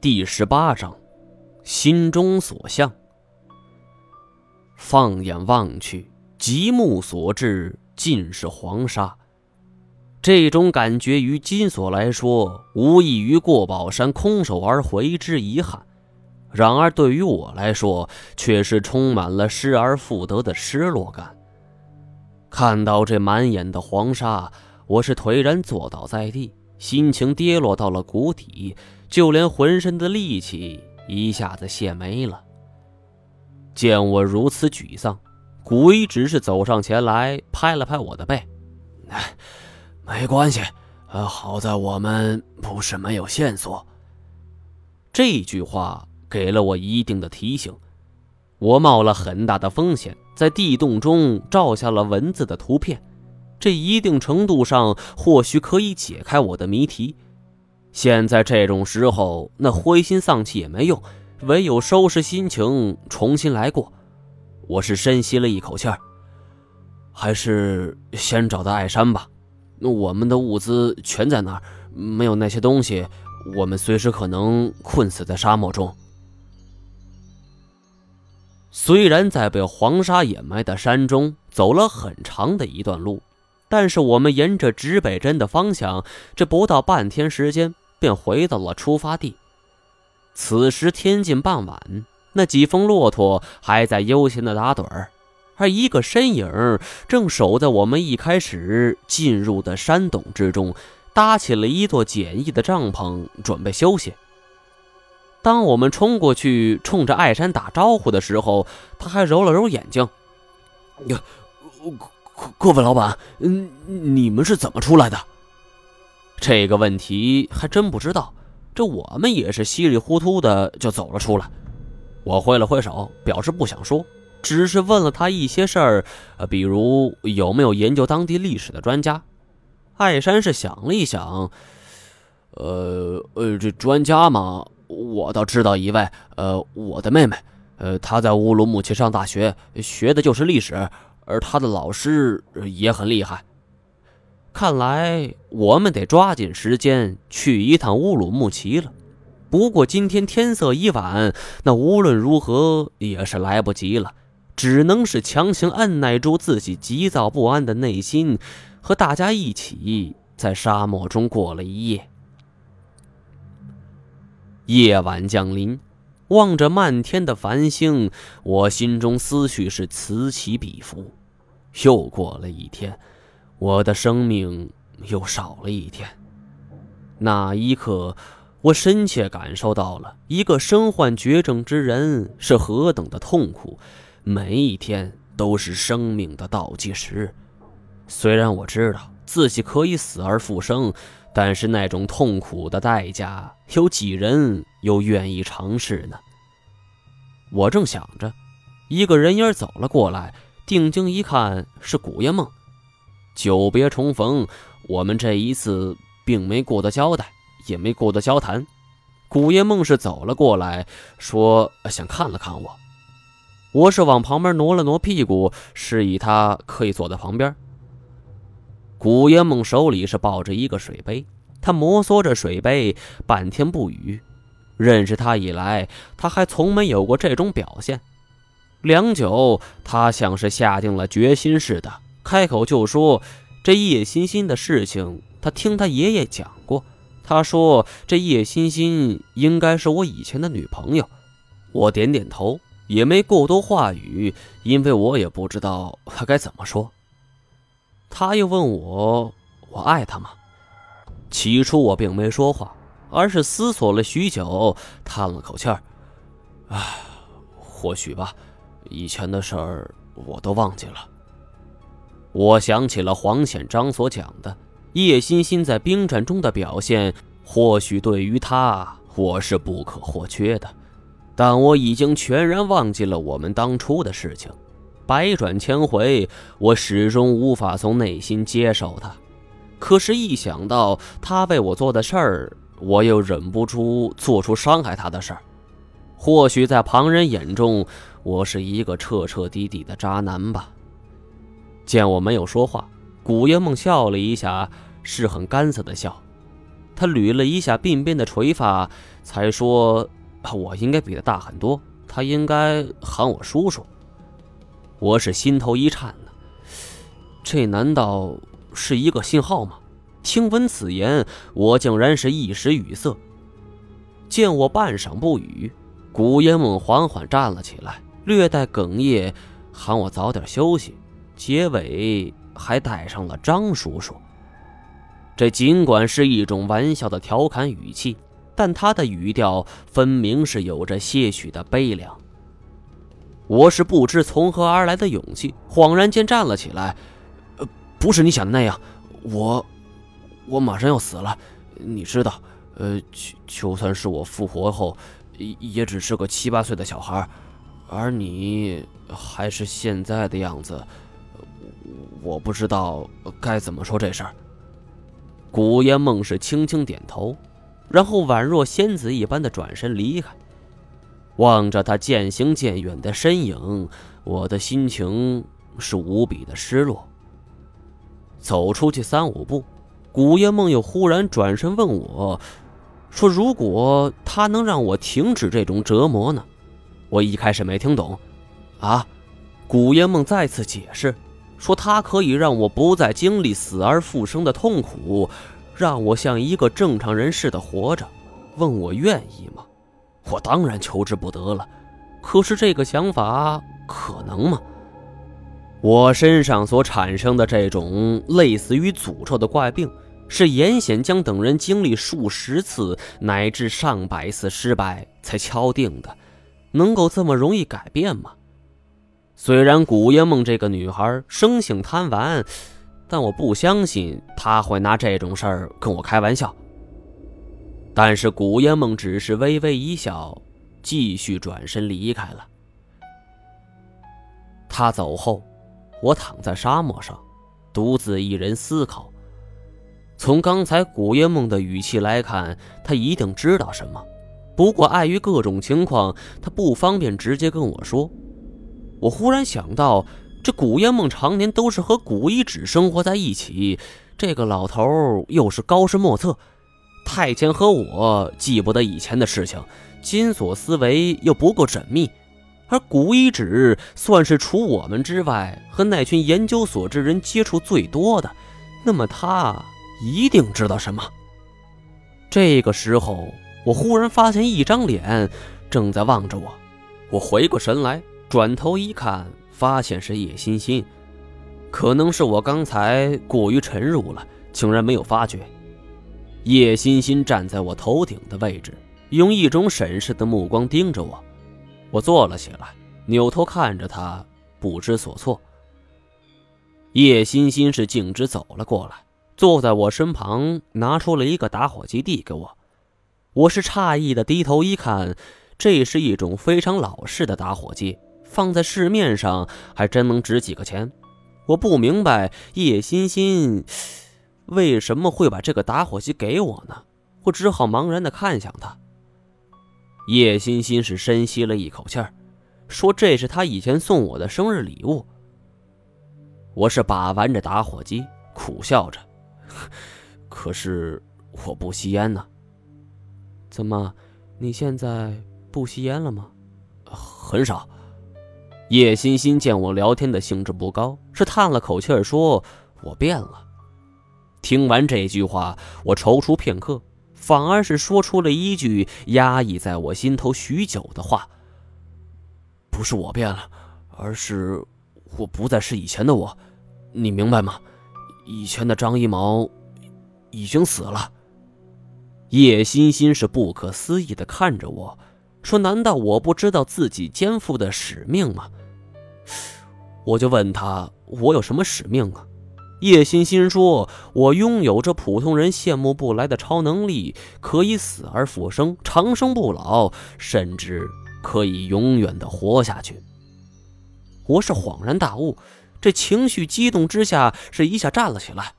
第十八章，心中所向。放眼望去，极目所至尽是黄沙。这种感觉于金锁来说，无异于过宝山空手而回之遗憾；然而对于我来说，却是充满了失而复得的失落感。看到这满眼的黄沙，我是颓然坐倒在地，心情跌落到了谷底。就连浑身的力气一下子泄没了。见我如此沮丧，古一只是走上前来，拍了拍我的背：“没关系，呃，好在我们不是没有线索。”这句话给了我一定的提醒。我冒了很大的风险，在地洞中照下了文字的图片，这一定程度上或许可以解开我的谜题。现在这种时候，那灰心丧气也没用，唯有收拾心情，重新来过。我是深吸了一口气儿，还是先找到艾山吧。那我们的物资全在那儿，没有那些东西，我们随时可能困死在沙漠中。虽然在被黄沙掩埋的山中走了很长的一段路，但是我们沿着指北针的方向，这不到半天时间。便回到了出发地。此时天近傍晚，那几峰骆驼还在悠闲的打盹儿，而一个身影正守在我们一开始进入的山洞之中，搭起了一座简易的帐篷，准备休息。当我们冲过去冲着艾山打招呼的时候，他还揉了揉眼睛：“呀，各位老板，嗯，你们是怎么出来的？”这个问题还真不知道，这我们也是稀里糊涂的就走了出来。我挥了挥手，表示不想说，只是问了他一些事儿，呃，比如有没有研究当地历史的专家。艾山是想了一想，呃呃，这专家嘛，我倒知道一位，呃，我的妹妹，呃，她在乌鲁木齐上大学，学的就是历史，而他的老师也很厉害。看来我们得抓紧时间去一趟乌鲁木齐了。不过今天天色已晚，那无论如何也是来不及了，只能是强行按耐住自己急躁不安的内心，和大家一起在沙漠中过了一夜。夜晚降临，望着漫天的繁星，我心中思绪是此起彼伏。又过了一天。我的生命又少了一天。那一刻，我深切感受到了一个身患绝症之人是何等的痛苦。每一天都是生命的倒计时。虽然我知道自己可以死而复生，但是那种痛苦的代价，有几人又愿意尝试呢？我正想着，一个人影走了过来，定睛一看，是古月梦。久别重逢，我们这一次并没过得交代，也没过得交谈。古夜梦是走了过来，说想看了看我。我是往旁边挪了挪屁股，示意他可以坐在旁边。古夜梦手里是抱着一个水杯，他摩挲着水杯，半天不语。认识他以来，他还从没有过这种表现。良久，他像是下定了决心似的。开口就说：“这叶欣欣的事情，他听他爷爷讲过。他说这叶欣欣应该是我以前的女朋友。”我点点头，也没过多话语，因为我也不知道他该怎么说。他又问我：“我爱他吗？”起初我并没说话，而是思索了许久，叹了口气儿：“啊，或许吧。以前的事儿我都忘记了。”我想起了黄显章所讲的叶欣欣在兵战中的表现，或许对于他我是不可或缺的，但我已经全然忘记了我们当初的事情。百转千回，我始终无法从内心接受他。可是，一想到他为我做的事儿，我又忍不住做出伤害他的事儿。或许在旁人眼中，我是一个彻彻底底的渣男吧。见我没有说话，古月梦笑了一下，是很干涩的笑。他捋了一下鬓边的垂发，才说：“我应该比他大很多，他应该喊我叔叔。”我是心头一颤呢，这难道是一个信号吗？听闻此言，我竟然是一时语塞。见我半晌不语，古烟梦缓缓站了起来，略带哽咽，喊我早点休息。结尾还带上了张叔叔。这尽管是一种玩笑的调侃语气，但他的语调分明是有着些许的悲凉。我是不知从何而来的勇气，恍然间站了起来。呃，不是你想的那样，我，我马上要死了。你知道，呃，就就算是我复活后，也只是个七八岁的小孩，而你还是现在的样子。我不知道该怎么说这事儿。古烟梦是轻轻点头，然后宛若仙子一般的转身离开。望着他渐行渐远的身影，我的心情是无比的失落。走出去三五步，古烟梦又忽然转身问我，说：“如果他能让我停止这种折磨呢？”我一开始没听懂。啊！古烟梦再次解释。说他可以让我不再经历死而复生的痛苦，让我像一个正常人似的活着。问我愿意吗？我当然求之不得了。可是这个想法可能吗？我身上所产生的这种类似于诅咒的怪病，是严显江等人经历数十次乃至上百次失败才敲定的，能够这么容易改变吗？虽然古烟梦这个女孩生性贪玩，但我不相信她会拿这种事儿跟我开玩笑。但是古烟梦只是微微一笑，继续转身离开了。他走后，我躺在沙漠上，独自一人思考。从刚才古烟梦的语气来看，他一定知道什么，不过碍于各种情况，他不方便直接跟我说。我忽然想到，这古烟梦常年都是和古一指生活在一起，这个老头又是高深莫测。太监和我记不得以前的事情，金锁思维又不够缜密，而古一指算是除我们之外和那群研究所之人接触最多的，那么他一定知道什么。这个时候，我忽然发现一张脸正在望着我，我回过神来。转头一看，发现是叶欣欣，可能是我刚才过于沉入了，竟然没有发觉。叶欣欣站在我头顶的位置，用一种审视的目光盯着我。我坐了起来，扭头看着他，不知所措。叶欣欣是径直走了过来，坐在我身旁，拿出了一个打火机递给我。我是诧异的低头一看，这是一种非常老式的打火机。放在市面上还真能值几个钱，我不明白叶欣欣为什么会把这个打火机给我呢？我只好茫然的看向他。叶欣欣是深吸了一口气儿，说：“这是他以前送我的生日礼物。”我是把玩着打火机，苦笑着：“可是我不吸烟呢。”怎么，你现在不吸烟了吗？很少。叶欣欣见我聊天的兴致不高，是叹了口气儿说：“我变了。”听完这句话，我踌躇片刻，反而是说出了一句压抑在我心头许久的话：“不是我变了，而是我不再是以前的我，你明白吗？以前的张一毛已经死了。”叶欣欣是不可思议的看着我说：“难道我不知道自己肩负的使命吗？”我就问他：“我有什么使命啊？”叶欣欣说：“我拥有着普通人羡慕不来的超能力，可以死而复生，长生不老，甚至可以永远的活下去。”我是恍然大悟，这情绪激动之下是一下站了起来。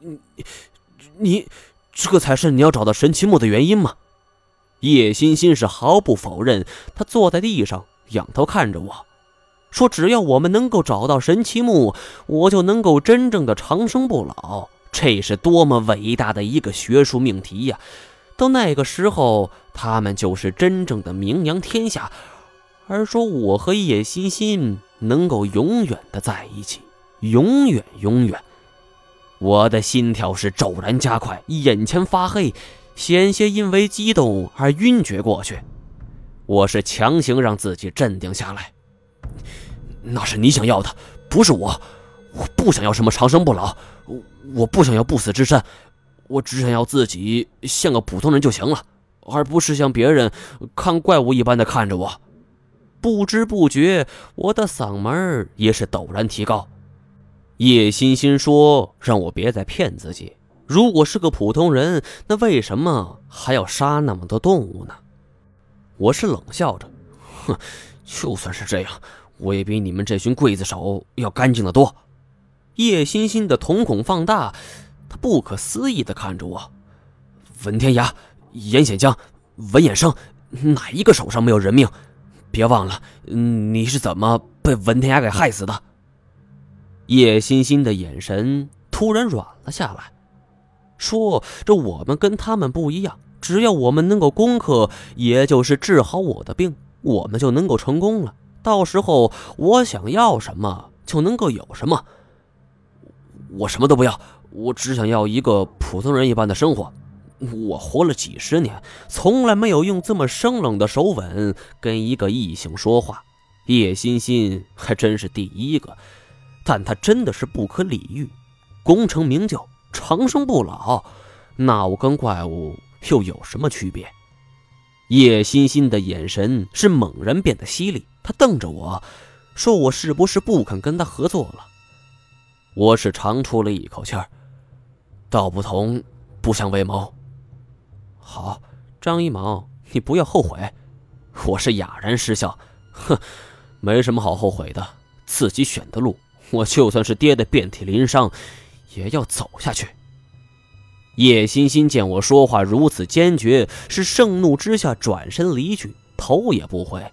你，你，这才是你要找到神奇木的原因吗？叶欣欣是毫不否认，他坐在地上，仰头看着我。说：“只要我们能够找到神奇木，我就能够真正的长生不老，这是多么伟大的一个学术命题呀！到那个时候，他们就是真正的名扬天下。而说我和叶欣欣能够永远的在一起，永远永远，我的心跳是骤然加快，眼前发黑，险些因为激动而晕厥过去。我是强行让自己镇定下来。那是你想要的，不是我。我不想要什么长生不老，我我不想要不死之身，我只想要自己像个普通人就行了，而不是像别人看怪物一般的看着我。不知不觉，我的嗓门也是陡然提高。叶欣欣说：“让我别再骗自己，如果是个普通人，那为什么还要杀那么多动物呢？”我是冷笑着：“哼，就算是这样，我也比你们这群刽子手要干净的多。”叶欣欣的瞳孔放大，他不可思议的看着我：“文天涯、严显江、文衍生，哪一个手上没有人命？别忘了，你是怎么被文天涯给害死的？”叶欣欣的眼神突然软了下来，说：“这我们跟他们不一样，只要我们能够攻克，也就是治好我的病，我们就能够成功了。到时候我想要什么，就能够有什么。”我什么都不要，我只想要一个普通人一般的生活。我活了几十年，从来没有用这么生冷的手吻跟一个异性说话。叶欣欣还真是第一个，但她真的是不可理喻。功成名就，长生不老，那我跟怪物又有什么区别？叶欣欣的眼神是猛然变得犀利，她瞪着我说：“我是不是不肯跟他合作了？”我是长出了一口气儿，道不同不相为谋。好，张一毛，你不要后悔。我是哑然失笑，哼，没什么好后悔的，自己选的路，我就算是跌得遍体鳞伤，也要走下去。叶欣欣见我说话如此坚决，是盛怒之下转身离去，头也不回。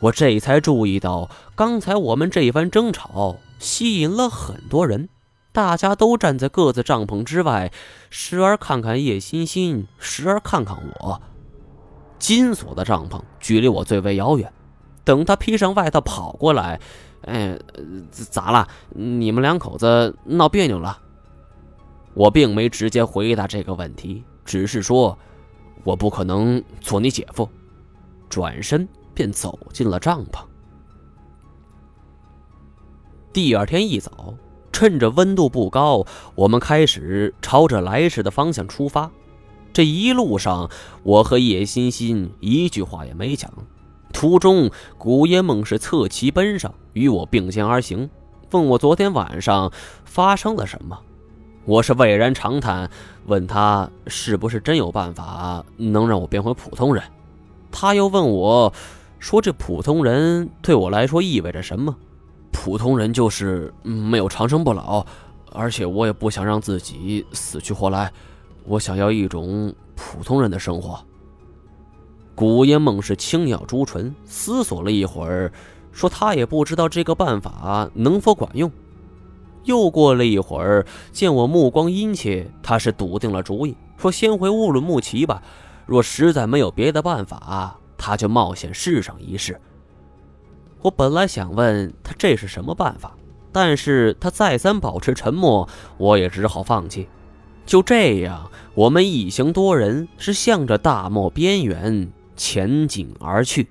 我这才注意到，刚才我们这一番争吵。吸引了很多人，大家都站在各自帐篷之外，时而看看叶欣欣，时而看看我。金锁的帐篷距离我最为遥远。等他披上外套跑过来，哎，咋了？你们两口子闹别扭了？我并没直接回答这个问题，只是说，我不可能做你姐夫。转身便走进了帐篷。第二天一早，趁着温度不高，我们开始朝着来时的方向出发。这一路上，我和叶欣欣一句话也没讲。途中，古烟梦是侧骑奔上，与我并肩而行，问我昨天晚上发生了什么。我是蔚然长叹，问他是不是真有办法能让我变回普通人。他又问我，说这普通人对我来说意味着什么？普通人就是没有长生不老，而且我也不想让自己死去活来，我想要一种普通人的生活。古烟梦是轻咬朱唇，思索了一会儿，说他也不知道这个办法能否管用。又过了一会儿，见我目光殷切，他是笃定了主意，说先回乌鲁木齐吧，若实在没有别的办法，他就冒险试上一试。我本来想问他这是什么办法，但是他再三保持沉默，我也只好放弃。就这样，我们一行多人是向着大漠边缘前进而去。